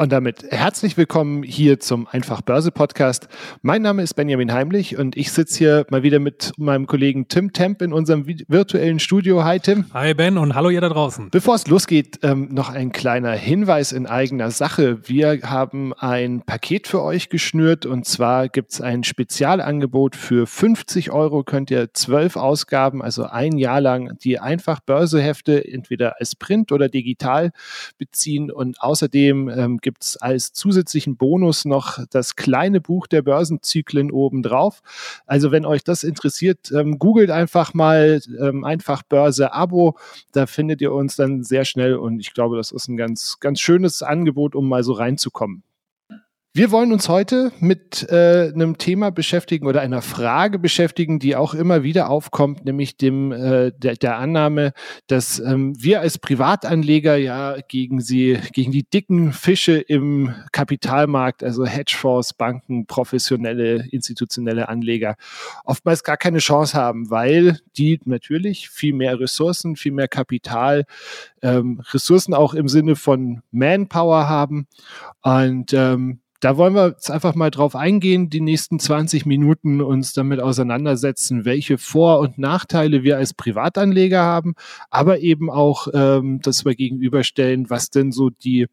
Und damit herzlich willkommen hier zum Einfach Börse Podcast. Mein Name ist Benjamin Heimlich und ich sitze hier mal wieder mit meinem Kollegen Tim Temp in unserem virtuellen Studio. Hi Tim. Hi Ben und hallo ihr da draußen. Bevor es losgeht, ähm, noch ein kleiner Hinweis in eigener Sache. Wir haben ein Paket für euch geschnürt und zwar gibt es ein Spezialangebot für 50 Euro könnt ihr zwölf Ausgaben, also ein Jahr lang die Einfach Börsehefte entweder als Print oder digital beziehen und außerdem ähm, gibt es als zusätzlichen Bonus noch das kleine Buch der Börsenzyklen obendrauf. Also wenn euch das interessiert, ähm, googelt einfach mal ähm, einfach Börse Abo. Da findet ihr uns dann sehr schnell und ich glaube, das ist ein ganz, ganz schönes Angebot, um mal so reinzukommen. Wir wollen uns heute mit äh, einem Thema beschäftigen oder einer Frage beschäftigen, die auch immer wieder aufkommt, nämlich dem äh, der, der Annahme, dass ähm, wir als Privatanleger ja gegen sie, gegen die dicken Fische im Kapitalmarkt, also Hedgefonds, Banken, professionelle, institutionelle Anleger, oftmals gar keine Chance haben, weil die natürlich viel mehr Ressourcen, viel mehr Kapital, ähm, Ressourcen auch im Sinne von Manpower haben. Und ähm, da wollen wir jetzt einfach mal drauf eingehen, die nächsten 20 Minuten uns damit auseinandersetzen, welche Vor- und Nachteile wir als Privatanleger haben, aber eben auch, ähm, dass wir gegenüberstellen, was denn so die,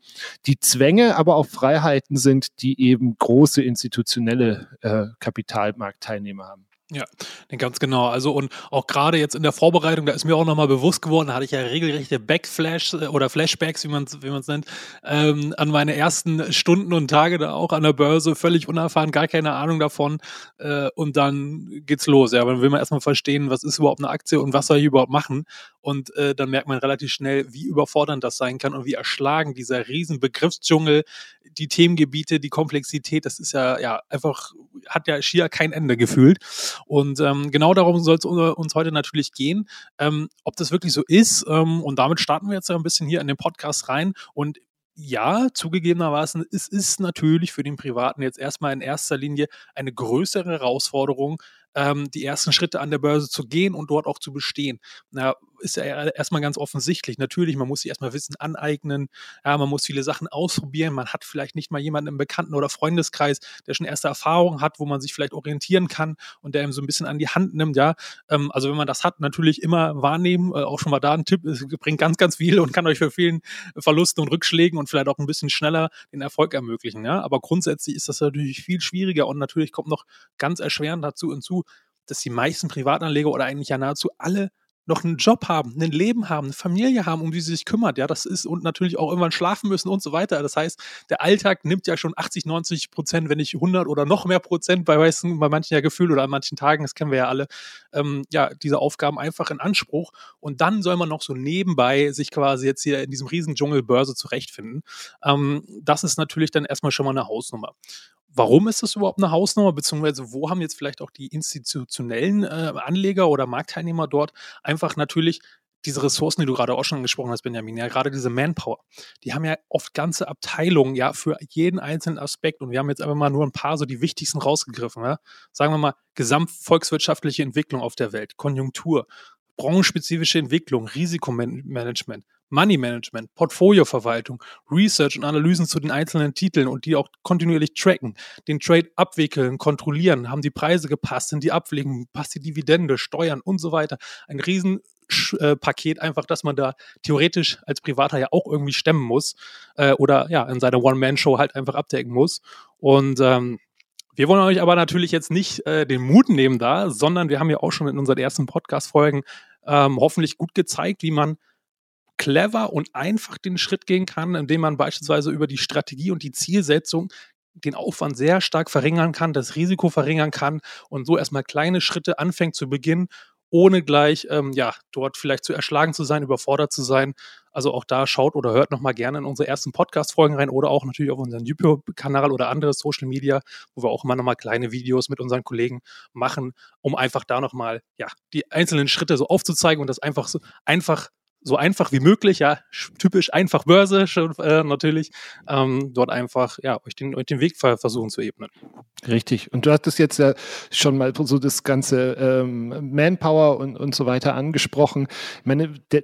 die Zwänge, aber auch Freiheiten sind, die eben große institutionelle äh, Kapitalmarktteilnehmer haben. Ja, ganz genau. Also und auch gerade jetzt in der Vorbereitung, da ist mir auch nochmal bewusst geworden, da hatte ich ja regelrechte Backflash äh, oder Flashbacks, wie man es wie nennt, ähm, an meine ersten Stunden und Tage da auch an der Börse, völlig unerfahren, gar keine Ahnung davon. Äh, und dann geht's los. Ja, dann will man erstmal verstehen, was ist überhaupt eine Aktie und was soll ich überhaupt machen. Und äh, dann merkt man relativ schnell, wie überfordernd das sein kann und wie erschlagen dieser riesen Begriffsdschungel, die Themengebiete, die Komplexität, das ist ja, ja einfach, hat ja schier kein Ende gefühlt. Und ähm, genau darum soll es uns heute natürlich gehen, ähm, ob das wirklich so ist. Ähm, und damit starten wir jetzt ein bisschen hier in den Podcast rein. Und ja, zugegebenermaßen, es ist natürlich für den Privaten jetzt erstmal in erster Linie eine größere Herausforderung, ähm, die ersten Schritte an der Börse zu gehen und dort auch zu bestehen. Na, ist ja erstmal ganz offensichtlich. Natürlich, man muss sich erstmal Wissen aneignen, ja, man muss viele Sachen ausprobieren, man hat vielleicht nicht mal jemanden im Bekannten- oder Freundeskreis, der schon erste Erfahrungen hat, wo man sich vielleicht orientieren kann und der ihm so ein bisschen an die Hand nimmt, ja. Ähm, also wenn man das hat, natürlich immer wahrnehmen, äh, auch schon mal da ein Tipp, es bringt ganz, ganz viel und kann euch für vielen Verlusten und Rückschlägen und vielleicht auch ein bisschen schneller den Erfolg ermöglichen, ja. Aber grundsätzlich ist das natürlich viel schwieriger und natürlich kommt noch ganz erschwerend dazu hinzu, dass die meisten Privatanleger oder eigentlich ja nahezu alle noch einen Job haben, ein Leben haben, eine Familie haben, um die sie sich kümmert. Ja, das ist und natürlich auch irgendwann schlafen müssen und so weiter. Das heißt, der Alltag nimmt ja schon 80, 90 Prozent, wenn nicht 100 oder noch mehr Prozent bei, weißen, bei manchen ja Gefühl oder an manchen Tagen, das kennen wir ja alle, ähm, ja, diese Aufgaben einfach in Anspruch. Und dann soll man noch so nebenbei sich quasi jetzt hier in diesem riesen Dschungel Börse zurechtfinden. Ähm, das ist natürlich dann erstmal schon mal eine Hausnummer. Warum ist das überhaupt eine Hausnummer, beziehungsweise wo haben jetzt vielleicht auch die institutionellen äh, Anleger oder Marktteilnehmer dort einfach natürlich diese Ressourcen, die du gerade auch schon angesprochen hast, Benjamin, ja, gerade diese Manpower, die haben ja oft ganze Abteilungen, ja, für jeden einzelnen Aspekt. Und wir haben jetzt einfach mal nur ein paar so die wichtigsten rausgegriffen, ja. Sagen wir mal, gesamtvolkswirtschaftliche Entwicklung auf der Welt, Konjunktur, branchenspezifische Entwicklung, Risikomanagement, Money Management, Portfolioverwaltung, Research und Analysen zu den einzelnen Titeln und die auch kontinuierlich tracken, den Trade abwickeln, kontrollieren, haben die Preise gepasst, sind die Abwägungen, passt die Dividende, Steuern und so weiter. Ein Riesenpaket einfach, dass man da theoretisch als Privater ja auch irgendwie stemmen muss äh, oder ja in seiner One-Man-Show halt einfach abdecken muss. Und ähm, wir wollen euch aber natürlich jetzt nicht äh, den Mut nehmen da, sondern wir haben ja auch schon in unseren ersten Podcast-Folgen ähm, hoffentlich gut gezeigt, wie man clever und einfach den Schritt gehen kann, indem man beispielsweise über die Strategie und die Zielsetzung den Aufwand sehr stark verringern kann, das Risiko verringern kann und so erstmal kleine Schritte anfängt zu beginnen, ohne gleich ähm, ja dort vielleicht zu erschlagen zu sein, überfordert zu sein. Also auch da schaut oder hört nochmal gerne in unsere ersten Podcast-Folgen rein oder auch natürlich auf unseren YouTube-Kanal oder andere Social Media, wo wir auch immer nochmal kleine Videos mit unseren Kollegen machen, um einfach da nochmal, ja, die einzelnen Schritte so aufzuzeigen und das einfach so einfach so einfach wie möglich, ja, typisch einfach Börse äh, natürlich, ähm, dort einfach, ja, euch den, euch den Weg versuchen zu ebnen. Richtig. Und du hattest jetzt ja schon mal so das ganze ähm, Manpower und, und so weiter angesprochen. Ich meine, der,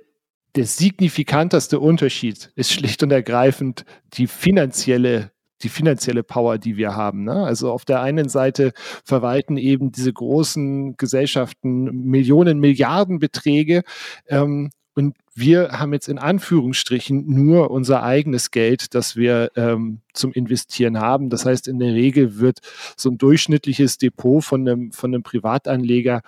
der signifikanteste Unterschied ist schlicht und ergreifend die finanzielle die finanzielle Power, die wir haben. Ne? Also auf der einen Seite verwalten eben diese großen Gesellschaften Millionen, Milliarden Beträge ähm, und wir haben jetzt in Anführungsstrichen nur unser eigenes Geld, das wir ähm, zum Investieren haben. Das heißt, in der Regel wird so ein durchschnittliches Depot von einem, von einem Privatanleger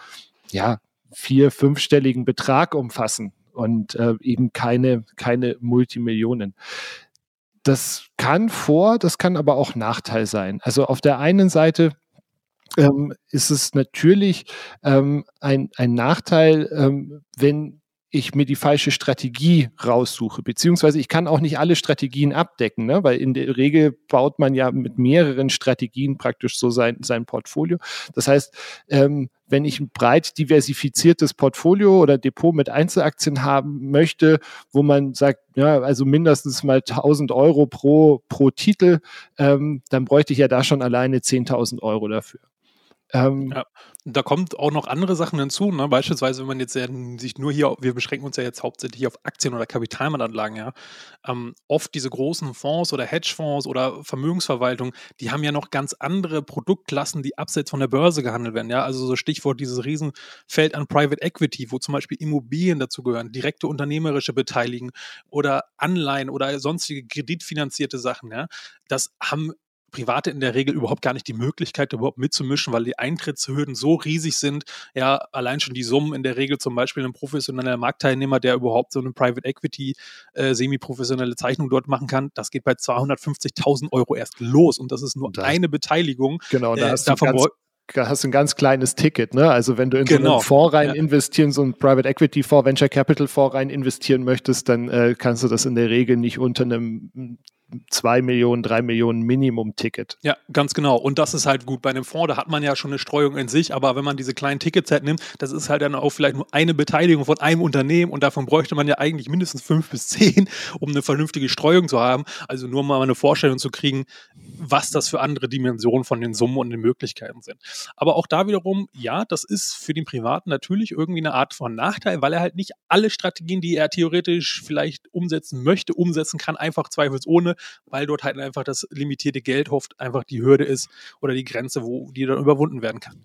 ja vier, fünfstelligen Betrag umfassen und äh, eben keine, keine Multimillionen. Das kann Vor-, das kann aber auch Nachteil sein. Also auf der einen Seite ähm, ist es natürlich ähm, ein, ein Nachteil, ähm, wenn ich mir die falsche Strategie raussuche. Beziehungsweise ich kann auch nicht alle Strategien abdecken, ne? weil in der Regel baut man ja mit mehreren Strategien praktisch so sein, sein Portfolio. Das heißt, ähm, wenn ich ein breit diversifiziertes Portfolio oder Depot mit Einzelaktien haben möchte, wo man sagt, ja, also mindestens mal 1000 Euro pro, pro Titel, ähm, dann bräuchte ich ja da schon alleine 10.000 Euro dafür. Ähm, ja, da kommt auch noch andere Sachen hinzu. Ne? Beispielsweise, wenn man jetzt ja, sich nur hier, wir beschränken uns ja jetzt hauptsächlich auf Aktien oder Kapitalmarktanlagen, ja. Ähm, oft diese großen Fonds oder Hedgefonds oder Vermögensverwaltung, die haben ja noch ganz andere Produktklassen, die abseits von der Börse gehandelt werden. Ja, also so Stichwort dieses Riesenfeld an Private Equity, wo zum Beispiel Immobilien dazu gehören, direkte unternehmerische Beteiligung oder Anleihen oder sonstige kreditfinanzierte Sachen. Ja, das haben Private in der Regel überhaupt gar nicht die Möglichkeit, überhaupt mitzumischen, weil die Eintrittshürden so riesig sind. Ja, allein schon die Summen in der Regel zum Beispiel ein professioneller Marktteilnehmer, der überhaupt so eine Private Equity äh, semi-professionelle Zeichnung dort machen kann, das geht bei 250.000 Euro erst los und das ist nur das, eine Beteiligung. Genau, da äh, hast du ganz, hast du ein ganz kleines Ticket, ne? Also wenn du in genau. so einen genau. Fonds rein ja. investieren, so einen Private Equity Fonds, Venture Capital Fonds rein investieren möchtest, dann äh, kannst du das in der Regel nicht unter einem zwei Millionen, drei Millionen Minimum-Ticket. Ja, ganz genau. Und das ist halt gut. Bei einem Fonds, da hat man ja schon eine Streuung in sich, aber wenn man diese kleinen Tickets halt nimmt, das ist halt dann auch vielleicht nur eine Beteiligung von einem Unternehmen und davon bräuchte man ja eigentlich mindestens fünf bis zehn, um eine vernünftige Streuung zu haben. Also nur mal eine Vorstellung zu kriegen, was das für andere Dimensionen von den Summen und den Möglichkeiten sind. Aber auch da wiederum, ja, das ist für den Privaten natürlich irgendwie eine Art von Nachteil, weil er halt nicht alle Strategien, die er theoretisch vielleicht umsetzen möchte, umsetzen kann, einfach zweifelsohne, weil dort halt einfach das limitierte Geld oft einfach die Hürde ist oder die Grenze, wo die dann überwunden werden kann.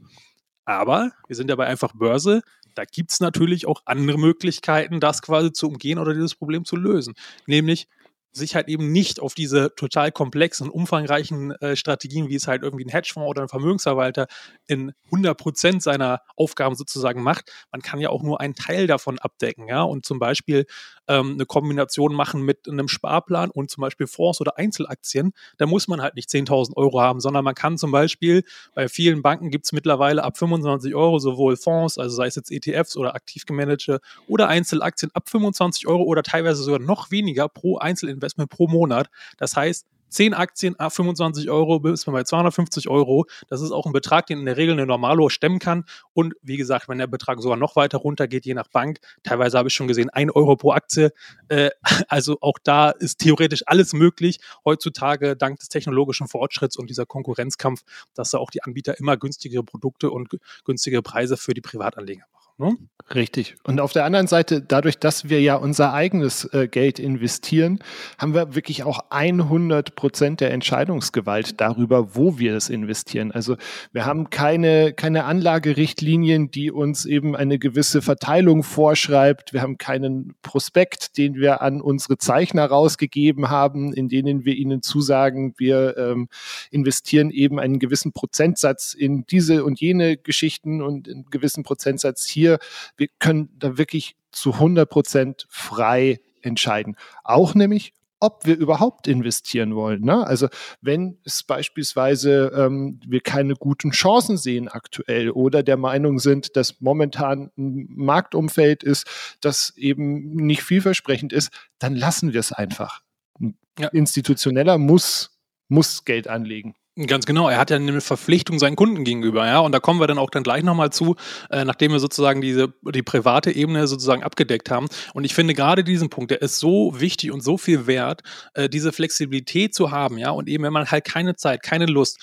Aber wir sind ja bei einfach Börse. Da gibt es natürlich auch andere Möglichkeiten, das quasi zu umgehen oder dieses Problem zu lösen. Nämlich sich halt eben nicht auf diese total komplexen, umfangreichen äh, Strategien, wie es halt irgendwie ein Hedgefonds oder ein Vermögensverwalter in 100 Prozent seiner Aufgaben sozusagen macht. Man kann ja auch nur einen Teil davon abdecken, ja, und zum Beispiel ähm, eine Kombination machen mit einem Sparplan und zum Beispiel Fonds oder Einzelaktien. Da muss man halt nicht 10.000 Euro haben, sondern man kann zum Beispiel, bei vielen Banken gibt es mittlerweile ab 25 Euro sowohl Fonds, also sei es jetzt ETFs oder aktiv gemanagte oder Einzelaktien ab 25 Euro oder teilweise sogar noch weniger pro Einzelinvestment Investment pro Monat. Das heißt, 10 Aktien, a 25 Euro, bis man bei 250 Euro. Das ist auch ein Betrag, den in der Regel eine Normalo stemmen kann. Und wie gesagt, wenn der Betrag sogar noch weiter runtergeht, je nach Bank, teilweise habe ich schon gesehen, 1 Euro pro Aktie. Äh, also auch da ist theoretisch alles möglich. Heutzutage dank des technologischen Fortschritts und dieser Konkurrenzkampf, dass da auch die Anbieter immer günstigere Produkte und günstigere Preise für die Privatanleger machen. Ne? Richtig. Und auf der anderen Seite, dadurch, dass wir ja unser eigenes äh, Geld investieren, haben wir wirklich auch 100 Prozent der Entscheidungsgewalt darüber, wo wir es investieren. Also wir haben keine, keine Anlagerichtlinien, die uns eben eine gewisse Verteilung vorschreibt. Wir haben keinen Prospekt, den wir an unsere Zeichner rausgegeben haben, in denen wir ihnen zusagen, wir ähm, investieren eben einen gewissen Prozentsatz in diese und jene Geschichten und einen gewissen Prozentsatz hier wir, wir können da wirklich zu 100 Prozent frei entscheiden. Auch nämlich ob wir überhaupt investieren wollen. Ne? Also wenn es beispielsweise ähm, wir keine guten Chancen sehen aktuell oder der Meinung sind, dass momentan ein Marktumfeld ist, das eben nicht vielversprechend ist, dann lassen wir es einfach. Ein ja. Institutioneller muss, muss Geld anlegen. Ganz genau, er hat ja eine Verpflichtung seinen Kunden gegenüber, ja. Und da kommen wir dann auch dann gleich nochmal zu, äh, nachdem wir sozusagen diese die private Ebene sozusagen abgedeckt haben. Und ich finde gerade diesen Punkt, der ist so wichtig und so viel wert, äh, diese Flexibilität zu haben, ja. Und eben, wenn man halt keine Zeit, keine Lust,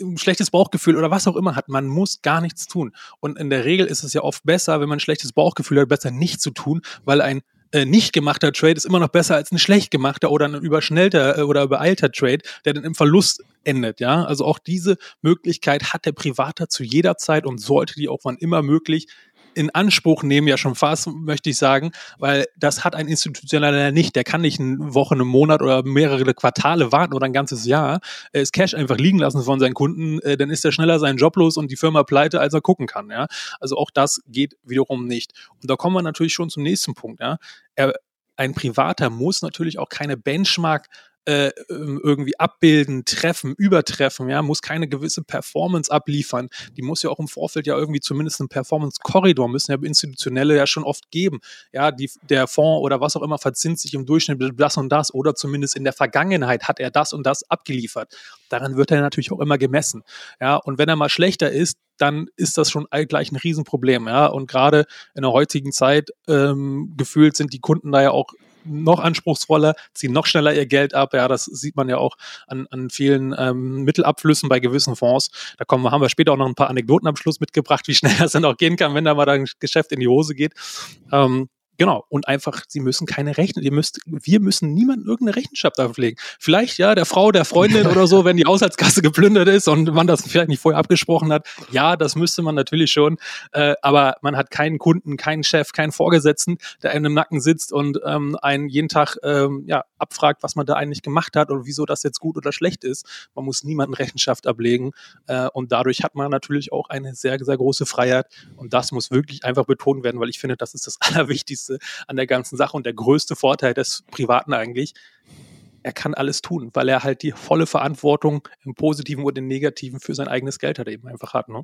ein schlechtes Bauchgefühl oder was auch immer hat, man muss gar nichts tun. Und in der Regel ist es ja oft besser, wenn man ein schlechtes Bauchgefühl hat, besser nicht zu tun, weil ein äh, nicht gemachter Trade ist immer noch besser als ein schlecht gemachter oder ein überschnellter äh, oder übereilter Trade, der dann im Verlust endet, ja. Also auch diese Möglichkeit hat der Privater zu jeder Zeit und sollte die auch wann immer möglich in Anspruch nehmen, ja schon fast, möchte ich sagen, weil das hat ein Institutioneller nicht. Der kann nicht eine Woche, einen Monat oder mehrere Quartale warten oder ein ganzes Jahr. Er ist Cash einfach liegen lassen von seinen Kunden, äh, dann ist er schneller seinen Job los und die Firma pleite, als er gucken kann. Ja? Also auch das geht wiederum nicht. Und da kommen wir natürlich schon zum nächsten Punkt. Ja? Er, ein Privater muss natürlich auch keine Benchmark äh, ähm, irgendwie abbilden, treffen, übertreffen, ja, muss keine gewisse Performance abliefern. Die muss ja auch im Vorfeld ja irgendwie zumindest einen Performance-Korridor müssen ja institutionelle ja schon oft geben. Ja, die, der Fonds oder was auch immer verzinst sich im Durchschnitt das und das oder zumindest in der Vergangenheit hat er das und das abgeliefert. Daran wird er natürlich auch immer gemessen. Ja, und wenn er mal schlechter ist, dann ist das schon gleich ein Riesenproblem. Ja, und gerade in der heutigen Zeit ähm, gefühlt sind die Kunden da ja auch noch anspruchsvoller, ziehen noch schneller ihr Geld ab. Ja, das sieht man ja auch an, an vielen ähm, Mittelabflüssen bei gewissen Fonds. Da kommen, haben wir später auch noch ein paar Anekdoten am Schluss mitgebracht, wie schnell das dann auch gehen kann, wenn da mal ein Geschäft in die Hose geht. Ähm, Genau. Und einfach, sie müssen keine Rechnung, ihr müsst, wir müssen niemandem irgendeine Rechenschaft auflegen. Vielleicht, ja, der Frau, der Freundin oder so, wenn die Haushaltskasse geplündert ist und man das vielleicht nicht vorher abgesprochen hat. Ja, das müsste man natürlich schon. Äh, aber man hat keinen Kunden, keinen Chef, keinen Vorgesetzten, der einem im Nacken sitzt und ähm, einen jeden Tag ähm, ja, abfragt, was man da eigentlich gemacht hat und wieso das jetzt gut oder schlecht ist. Man muss niemandem Rechenschaft ablegen. Äh, und dadurch hat man natürlich auch eine sehr, sehr große Freiheit. Und das muss wirklich einfach betont werden, weil ich finde, das ist das Allerwichtigste Wichtigste an der ganzen Sache und der größte Vorteil des Privaten eigentlich. Er kann alles tun, weil er halt die volle Verantwortung im Positiven und im Negativen für sein eigenes Geld hat eben einfach hat. Ne?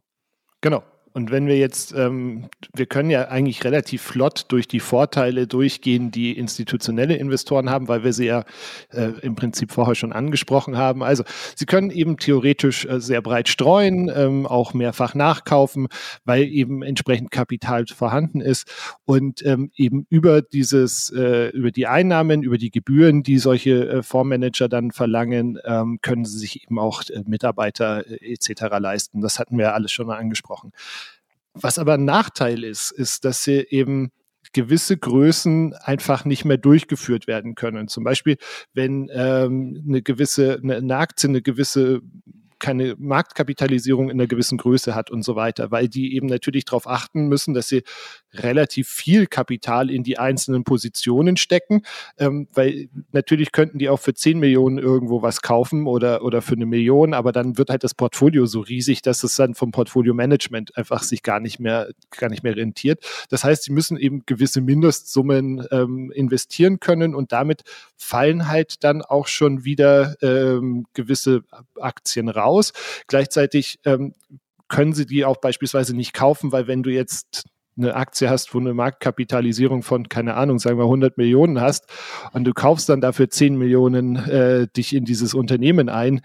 Genau. Und wenn wir jetzt, ähm, wir können ja eigentlich relativ flott durch die Vorteile durchgehen, die institutionelle Investoren haben, weil wir sie ja äh, im Prinzip vorher schon angesprochen haben. Also sie können eben theoretisch äh, sehr breit streuen, ähm, auch mehrfach nachkaufen, weil eben entsprechend Kapital vorhanden ist und ähm, eben über dieses, äh, über die Einnahmen, über die Gebühren, die solche äh, Fondsmanager dann verlangen, ähm, können sie sich eben auch äh, Mitarbeiter äh, etc. leisten. Das hatten wir alles schon mal angesprochen. Was aber ein Nachteil ist, ist, dass sie eben gewisse Größen einfach nicht mehr durchgeführt werden können. Zum Beispiel, wenn ähm, eine gewisse, eine, eine Aktie eine gewisse keine Marktkapitalisierung in einer gewissen Größe hat und so weiter, weil die eben natürlich darauf achten müssen, dass sie relativ viel Kapital in die einzelnen Positionen stecken, ähm, weil natürlich könnten die auch für 10 Millionen irgendwo was kaufen oder, oder für eine Million, aber dann wird halt das Portfolio so riesig, dass es dann vom Portfolio-Management einfach sich gar nicht mehr, gar nicht mehr rentiert. Das heißt, sie müssen eben gewisse Mindestsummen ähm, investieren können und damit fallen halt dann auch schon wieder ähm, gewisse Aktien raus aus. Gleichzeitig ähm, können sie die auch beispielsweise nicht kaufen, weil wenn du jetzt eine Aktie hast, wo eine Marktkapitalisierung von, keine Ahnung, sagen wir 100 Millionen hast und du kaufst dann dafür 10 Millionen äh, dich in dieses Unternehmen ein,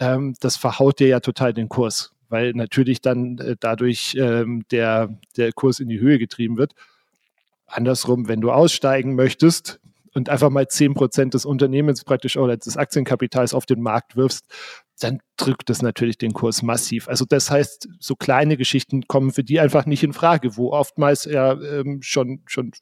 ähm, das verhaut dir ja total den Kurs, weil natürlich dann äh, dadurch ähm, der, der Kurs in die Höhe getrieben wird. Andersrum, wenn du aussteigen möchtest, und einfach mal 10% des Unternehmens praktisch oder des Aktienkapitals auf den Markt wirfst, dann drückt das natürlich den Kurs massiv. Also das heißt, so kleine Geschichten kommen für die einfach nicht in Frage, wo oftmals ja ähm, schon, schon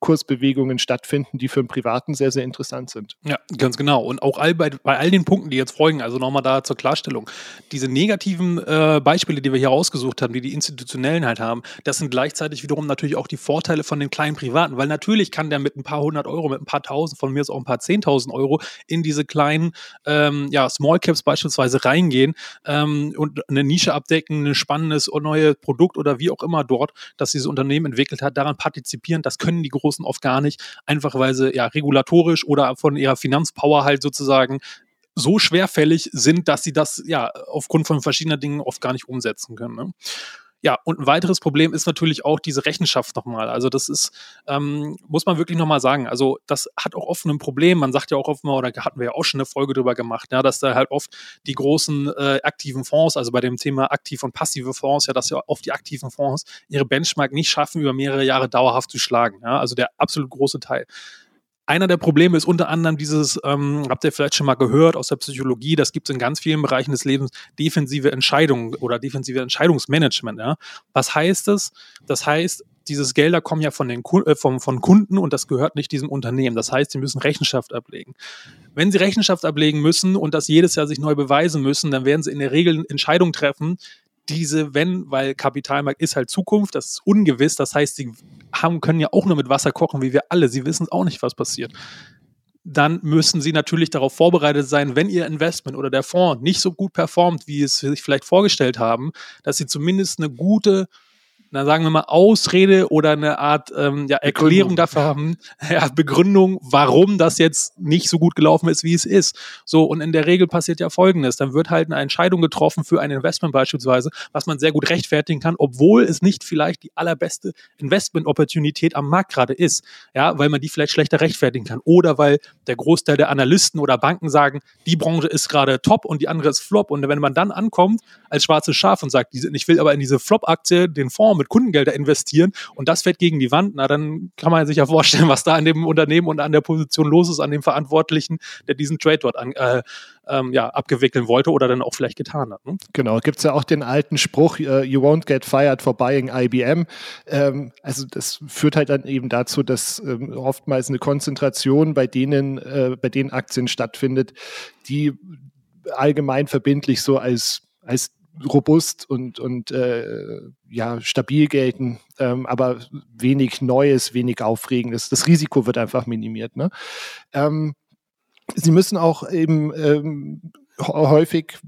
Kursbewegungen stattfinden, die für einen Privaten sehr, sehr interessant sind. Ja, ganz genau. Und auch all bei, bei all den Punkten, die jetzt folgen, also nochmal da zur Klarstellung, diese negativen äh, Beispiele, die wir hier rausgesucht haben, die die Institutionellen halt haben, das sind gleichzeitig wiederum natürlich auch die Vorteile von den kleinen Privaten, weil natürlich kann der mit ein paar hundert Euro, mit ein paar tausend, von mir ist auch ein paar zehntausend Euro in diese kleinen ähm, ja, Small Caps beispielsweise reingehen ähm, und eine Nische abdecken, ein spannendes neue Produkt oder wie auch immer dort, das dieses Unternehmen entwickelt hat, daran partizipieren, das können die Großen oft gar nicht, einfach weil sie ja regulatorisch oder von ihrer Finanzpower halt sozusagen so schwerfällig sind, dass sie das ja aufgrund von verschiedenen Dingen oft gar nicht umsetzen können. Ne? Ja, und ein weiteres Problem ist natürlich auch diese Rechenschaft nochmal. Also das ist, ähm, muss man wirklich nochmal sagen, also das hat auch oft ein Problem. Man sagt ja auch oft mal, oder hatten wir ja auch schon eine Folge drüber gemacht, ja, dass da halt oft die großen äh, aktiven Fonds, also bei dem Thema aktiv und passive Fonds, ja, dass ja oft die aktiven Fonds ihre Benchmark nicht schaffen, über mehrere Jahre dauerhaft zu schlagen. Ja, also der absolut große Teil. Einer der Probleme ist unter anderem dieses, ähm, habt ihr vielleicht schon mal gehört aus der Psychologie, das gibt es in ganz vielen Bereichen des Lebens, defensive Entscheidungen oder defensive Entscheidungsmanagement. Ja? Was heißt das? Das heißt, dieses Gelder kommen ja von den äh, vom, von Kunden und das gehört nicht diesem Unternehmen. Das heißt, sie müssen Rechenschaft ablegen. Wenn sie Rechenschaft ablegen müssen und das jedes Jahr sich neu beweisen müssen, dann werden sie in der Regel Entscheidungen treffen, diese, wenn, weil Kapitalmarkt ist halt Zukunft, das ist ungewiss, das heißt, sie haben, können ja auch nur mit Wasser kochen, wie wir alle, sie wissen auch nicht, was passiert. Dann müssen sie natürlich darauf vorbereitet sein, wenn ihr Investment oder der Fonds nicht so gut performt, wie es sich vielleicht vorgestellt haben, dass sie zumindest eine gute na sagen wir mal, Ausrede oder eine Art ähm, ja, Erklärung Begründung. dafür haben, ja, Begründung, warum das jetzt nicht so gut gelaufen ist, wie es ist. So, und in der Regel passiert ja folgendes: Dann wird halt eine Entscheidung getroffen für ein Investment beispielsweise, was man sehr gut rechtfertigen kann, obwohl es nicht vielleicht die allerbeste Investment-Opportunität am Markt gerade ist. Ja, weil man die vielleicht schlechter rechtfertigen kann. Oder weil der Großteil der Analysten oder Banken sagen, die Branche ist gerade top und die andere ist flop. Und wenn man dann ankommt als schwarzes Schaf und sagt, ich will aber in diese Flop-Aktie den Fonds mit Kundengelder investieren und das fällt gegen die Wand, na dann kann man sich ja vorstellen, was da an dem Unternehmen und an der Position los ist, an dem Verantwortlichen, der diesen Trade dort an, äh, ähm, ja, abgewickeln wollte oder dann auch vielleicht getan hat. Ne? Genau, gibt es ja auch den alten Spruch, uh, you won't get fired for buying IBM. Ähm, also das führt halt dann eben dazu, dass ähm, oftmals eine Konzentration bei denen, äh, bei den Aktien stattfindet, die allgemein verbindlich so als als robust und, und äh, ja, stabil gelten, ähm, aber wenig Neues, wenig Aufregendes. Das Risiko wird einfach minimiert. Ne? Ähm, sie müssen auch eben ähm, häufig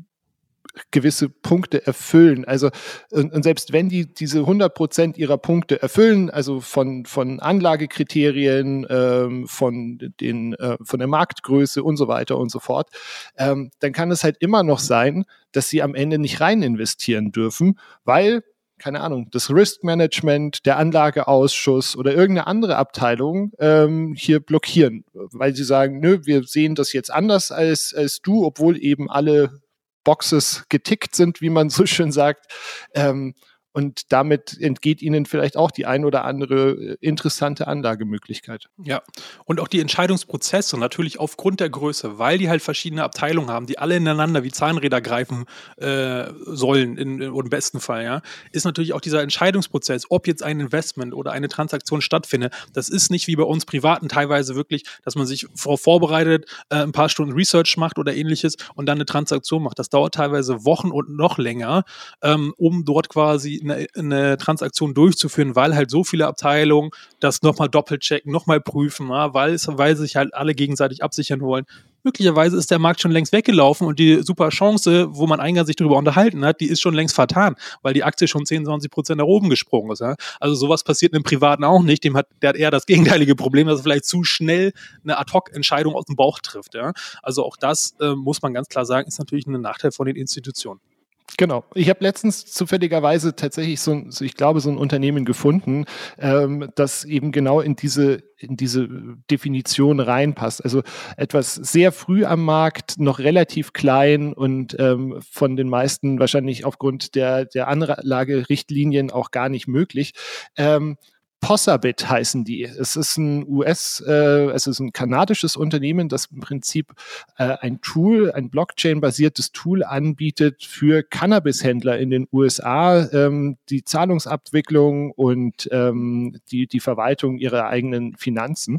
gewisse Punkte erfüllen. Also und, selbst wenn die diese 100 Prozent ihrer Punkte erfüllen, also von von Anlagekriterien, ähm, von den äh, von der Marktgröße und so weiter und so fort, ähm, dann kann es halt immer noch sein, dass sie am Ende nicht rein investieren dürfen, weil keine Ahnung, das Risk Management, der Anlageausschuss oder irgendeine andere Abteilung ähm, hier blockieren, weil sie sagen, nö, wir sehen das jetzt anders als, als du, obwohl eben alle Boxes getickt sind, wie man so schön sagt. Ähm, und damit entgeht ihnen vielleicht auch die ein oder andere äh, interessante Anlagemöglichkeit. Ja, und auch die Entscheidungsprozesse natürlich aufgrund der Größe, weil die halt verschiedene Abteilungen haben, die alle ineinander wie Zahnräder greifen äh, sollen, in, in, im besten Fall, ja, ist natürlich auch dieser Entscheidungsprozess, ob jetzt ein Investment oder eine Transaktion stattfindet. Das ist nicht wie bei uns Privaten teilweise wirklich, dass man sich vor vorbereitet, äh, ein paar Stunden Research macht oder ähnliches und dann eine Transaktion macht. Das dauert teilweise Wochen und noch länger, ähm, um dort quasi eine, eine Transaktion durchzuführen, weil halt so viele Abteilungen das nochmal doppelt checken, nochmal prüfen, ja, weil, es, weil sich halt alle gegenseitig absichern wollen. Möglicherweise ist der Markt schon längst weggelaufen und die super Chance, wo man eingangs sich darüber unterhalten hat, die ist schon längst vertan, weil die Aktie schon 10, 20 Prozent nach oben gesprungen ist. Ja. Also sowas passiert im Privaten auch nicht. Dem hat, der hat eher das gegenteilige Problem, dass er vielleicht zu schnell eine Ad-Hoc-Entscheidung aus dem Bauch trifft. Ja. Also auch das äh, muss man ganz klar sagen, ist natürlich ein Nachteil von den Institutionen. Genau. Ich habe letztens zufälligerweise tatsächlich so, so, ich glaube, so ein Unternehmen gefunden, ähm, das eben genau in diese in diese Definition reinpasst. Also etwas sehr früh am Markt, noch relativ klein und ähm, von den meisten wahrscheinlich aufgrund der der Anlagerichtlinien auch gar nicht möglich. Ähm, Possabit heißen die. Es ist ein US, äh, es ist ein kanadisches Unternehmen, das im Prinzip äh, ein Tool, ein Blockchain-basiertes Tool anbietet für Cannabishändler in den USA, ähm, die Zahlungsabwicklung und ähm, die, die Verwaltung ihrer eigenen Finanzen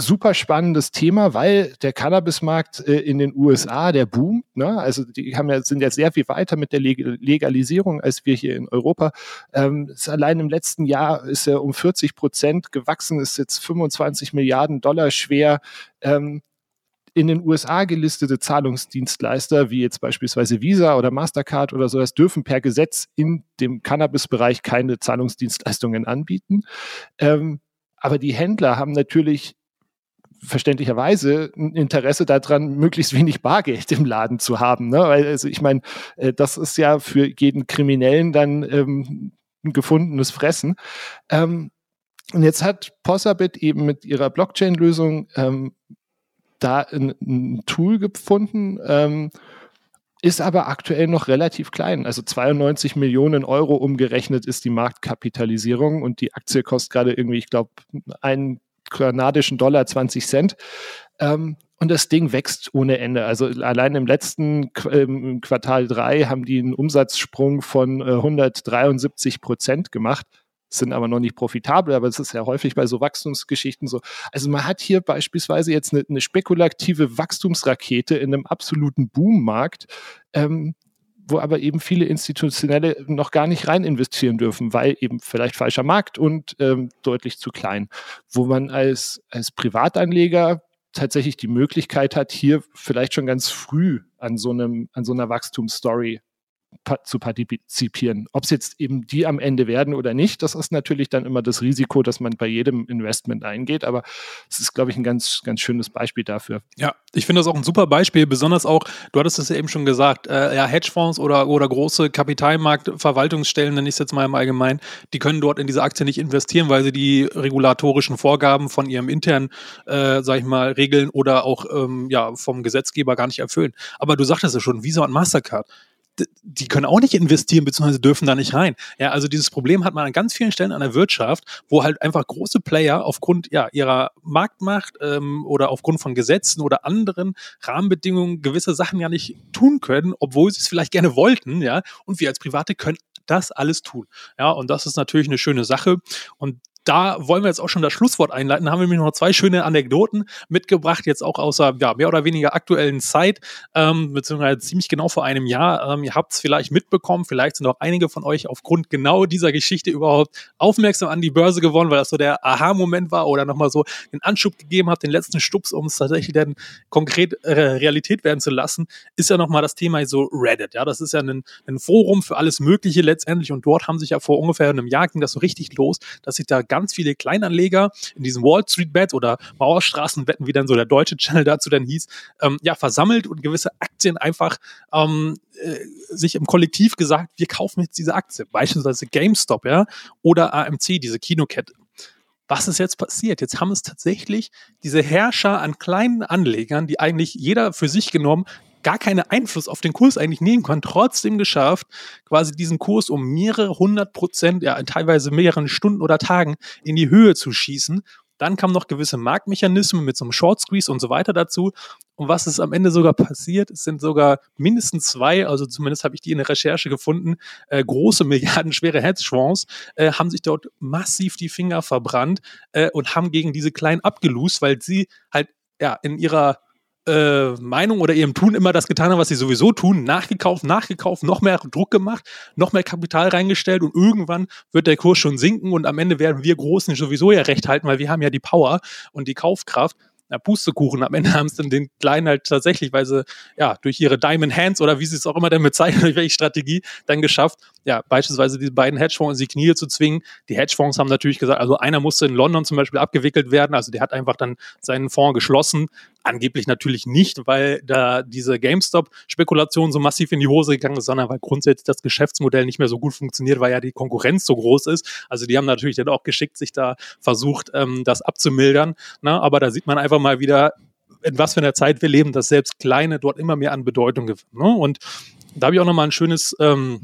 super spannendes Thema, weil der Cannabismarkt äh, in den USA, der boomt. Ne? Also die haben ja, sind ja sehr viel weiter mit der Legalisierung als wir hier in Europa. Ähm, allein im letzten Jahr ist er um 40 Prozent gewachsen, ist jetzt 25 Milliarden Dollar schwer. Ähm, in den USA gelistete Zahlungsdienstleister, wie jetzt beispielsweise Visa oder Mastercard oder sowas, dürfen per Gesetz in dem Cannabis-Bereich keine Zahlungsdienstleistungen anbieten. Ähm, aber die Händler haben natürlich verständlicherweise ein Interesse daran, möglichst wenig Bargeld im Laden zu haben. Ne? Weil, also ich meine, äh, das ist ja für jeden Kriminellen dann ähm, ein gefundenes Fressen. Ähm, und jetzt hat Possabit eben mit ihrer Blockchain-Lösung ähm, da ein, ein, Tool gefunden, ähm, ist aber aktuell noch relativ klein. Also 92 Millionen Euro umgerechnet ist die Marktkapitalisierung und die Aktie kostet gerade irgendwie, ich glaube, einen kanadischen Dollar 20 Cent. Ähm, und das Ding wächst ohne Ende. Also allein im letzten im Quartal 3 haben die einen Umsatzsprung von äh, 173 Prozent gemacht sind aber noch nicht profitabel, aber das ist ja häufig bei so Wachstumsgeschichten so. Also man hat hier beispielsweise jetzt eine, eine spekulative Wachstumsrakete in einem absoluten Boommarkt, ähm, wo aber eben viele Institutionelle noch gar nicht rein investieren dürfen, weil eben vielleicht falscher Markt und ähm, deutlich zu klein. Wo man als, als Privatanleger tatsächlich die Möglichkeit hat, hier vielleicht schon ganz früh an so einem, an so einer Wachstumsstory zu partizipieren. Ob es jetzt eben die am Ende werden oder nicht, das ist natürlich dann immer das Risiko, dass man bei jedem Investment eingeht. Aber es ist, glaube ich, ein ganz, ganz schönes Beispiel dafür. Ja, ich finde das auch ein super Beispiel, besonders auch, du hattest es ja eben schon gesagt, äh, ja, Hedgefonds oder, oder große Kapitalmarktverwaltungsstellen, nenne ich es jetzt mal im Allgemeinen, die können dort in diese Aktie nicht investieren, weil sie die regulatorischen Vorgaben von ihrem internen, äh, sag ich mal, Regeln oder auch ähm, ja, vom Gesetzgeber gar nicht erfüllen. Aber du sagtest es schon, Visa und Mastercard die können auch nicht investieren, beziehungsweise dürfen da nicht rein. Ja, also dieses Problem hat man an ganz vielen Stellen an der Wirtschaft, wo halt einfach große Player aufgrund ja, ihrer Marktmacht ähm, oder aufgrund von Gesetzen oder anderen Rahmenbedingungen gewisse Sachen ja nicht tun können, obwohl sie es vielleicht gerne wollten, ja. Und wir als Private können das alles tun. Ja, und das ist natürlich eine schöne Sache. Und da wollen wir jetzt auch schon das Schlusswort einleiten. Da haben wir nämlich noch zwei schöne Anekdoten mitgebracht, jetzt auch außer ja, mehr oder weniger aktuellen Zeit, ähm, beziehungsweise ziemlich genau vor einem Jahr. Ähm, ihr habt es vielleicht mitbekommen, vielleicht sind auch einige von euch aufgrund genau dieser Geschichte überhaupt aufmerksam an die Börse geworden, weil das so der Aha-Moment war oder nochmal so den Anschub gegeben hat, den letzten Stups, um es tatsächlich dann konkret äh, Realität werden zu lassen, ist ja nochmal das Thema so Reddit. Ja, das ist ja ein, ein Forum für alles Mögliche letztendlich und dort haben sich ja vor ungefähr einem Jahr ging das so richtig los, dass sich da ganz viele Kleinanleger in diesen Wall Street Bet oder Mauerstraßenwetten, wie dann so der deutsche Channel dazu dann hieß, ähm, ja, versammelt und gewisse Aktien einfach ähm, äh, sich im Kollektiv gesagt, wir kaufen jetzt diese Aktie, beispielsweise GameStop, ja, oder AMC, diese Kinokette was ist jetzt passiert? Jetzt haben es tatsächlich diese Herrscher an kleinen Anlegern, die eigentlich jeder für sich genommen gar keinen Einfluss auf den Kurs eigentlich nehmen kann, trotzdem geschafft, quasi diesen Kurs um mehrere hundert Prozent, ja, teilweise mehreren Stunden oder Tagen in die Höhe zu schießen. Dann kamen noch gewisse Marktmechanismen mit so einem Short Squeeze und so weiter dazu. Und was ist am Ende sogar passiert? Es sind sogar mindestens zwei, also zumindest habe ich die in der Recherche gefunden, äh, große milliardenschwere Hedgefonds äh, haben sich dort massiv die Finger verbrannt äh, und haben gegen diese kleinen abgelost, weil sie halt ja in ihrer äh, Meinung oder ihrem Tun immer das getan haben, was sie sowieso tun, nachgekauft, nachgekauft, noch mehr Druck gemacht, noch mehr Kapital reingestellt und irgendwann wird der Kurs schon sinken und am Ende werden wir Großen sowieso ja recht halten, weil wir haben ja die Power und die Kaufkraft na, Pustekuchen. Am Ende haben es dann den Kleinen halt tatsächlich, weil sie ja durch ihre Diamond Hands oder wie sie es auch immer dann bezeichnen, durch welche Strategie dann geschafft, ja, beispielsweise diese beiden Hedgefonds in die Knie zu zwingen. Die Hedgefonds haben natürlich gesagt, also einer musste in London zum Beispiel abgewickelt werden, also der hat einfach dann seinen Fonds geschlossen. Angeblich natürlich nicht, weil da diese GameStop-Spekulation so massiv in die Hose gegangen ist, sondern weil grundsätzlich das Geschäftsmodell nicht mehr so gut funktioniert, weil ja die Konkurrenz so groß ist. Also die haben natürlich dann auch geschickt sich da versucht, ähm, das abzumildern. Ne? Aber da sieht man einfach mal wieder, in was für einer Zeit wir leben, dass selbst Kleine dort immer mehr an Bedeutung gewinnen. Ne? Und da habe ich auch nochmal ein schönes ähm,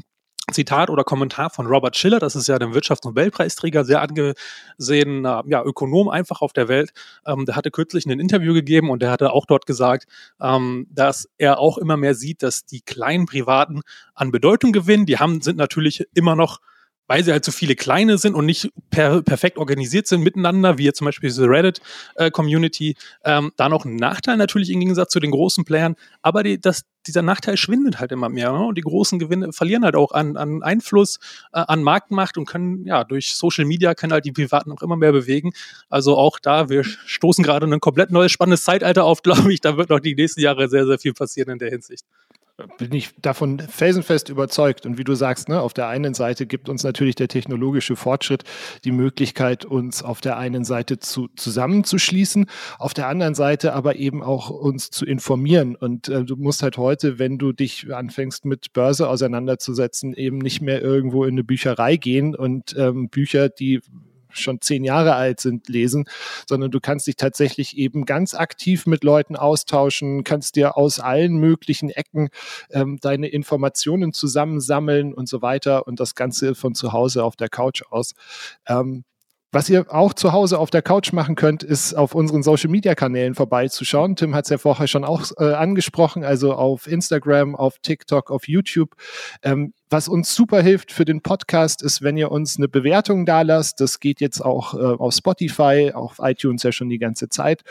Zitat oder Kommentar von Robert Schiller, das ist ja der Wirtschaftsnobelpreisträger, sehr angesehener ja, Ökonom einfach auf der Welt. Ähm, der hatte kürzlich ein Interview gegeben und der hatte auch dort gesagt, ähm, dass er auch immer mehr sieht, dass die kleinen Privaten an Bedeutung gewinnen. Die haben, sind natürlich immer noch weil sie halt so viele kleine sind und nicht per, perfekt organisiert sind miteinander, wie jetzt zum Beispiel diese Reddit-Community, äh, ähm, da noch ein Nachteil natürlich im Gegensatz zu den großen Playern, aber die, das, dieser Nachteil schwindet halt immer mehr ne? und die großen Gewinne verlieren halt auch an, an Einfluss, äh, an Marktmacht und können ja durch Social Media können halt die Privaten auch immer mehr bewegen. Also auch da, wir stoßen gerade ein komplett neues spannendes Zeitalter auf, glaube ich. Da wird noch die nächsten Jahre sehr, sehr viel passieren in der Hinsicht. Bin ich davon felsenfest überzeugt. Und wie du sagst, ne, auf der einen Seite gibt uns natürlich der technologische Fortschritt die Möglichkeit, uns auf der einen Seite zu, zusammenzuschließen, auf der anderen Seite aber eben auch uns zu informieren. Und äh, du musst halt heute, wenn du dich anfängst mit Börse auseinanderzusetzen, eben nicht mehr irgendwo in eine Bücherei gehen und ähm, Bücher, die schon zehn Jahre alt sind, lesen, sondern du kannst dich tatsächlich eben ganz aktiv mit Leuten austauschen, kannst dir aus allen möglichen Ecken ähm, deine Informationen zusammensammeln und so weiter und das Ganze von zu Hause auf der Couch aus. Ähm, was ihr auch zu Hause auf der Couch machen könnt, ist auf unseren Social Media Kanälen vorbeizuschauen. Tim hat es ja vorher schon auch äh, angesprochen, also auf Instagram, auf TikTok, auf YouTube. Ähm, was uns super hilft für den Podcast ist, wenn ihr uns eine Bewertung da lasst. Das geht jetzt auch äh, auf Spotify, auf iTunes ja schon die ganze Zeit.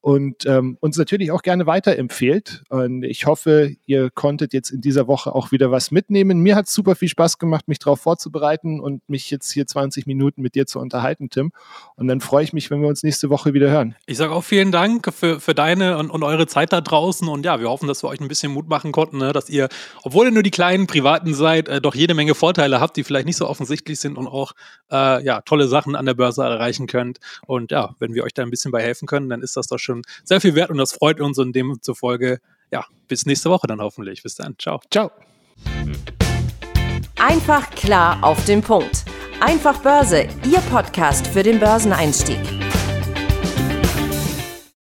Und ähm, uns natürlich auch gerne weiterempfehlt. Und ich hoffe, ihr konntet jetzt in dieser Woche auch wieder was mitnehmen. Mir hat es super viel Spaß gemacht, mich darauf vorzubereiten und mich jetzt hier 20 Minuten mit dir zu unterhalten, Tim. Und dann freue ich mich, wenn wir uns nächste Woche wieder hören. Ich sage auch vielen Dank für, für deine und, und eure Zeit da draußen. Und ja, wir hoffen, dass wir euch ein bisschen Mut machen konnten, ne? dass ihr, obwohl ihr nur die kleinen Privaten seid, Zeit äh, doch jede Menge Vorteile habt, die vielleicht nicht so offensichtlich sind und auch äh, ja, tolle Sachen an der Börse erreichen könnt. Und ja, wenn wir euch da ein bisschen bei helfen können, dann ist das doch schon sehr viel wert und das freut uns und demzufolge, ja, bis nächste Woche dann hoffentlich. Bis dann. Ciao. Ciao. Einfach klar auf den Punkt. Einfach Börse, Ihr Podcast für den Börseneinstieg.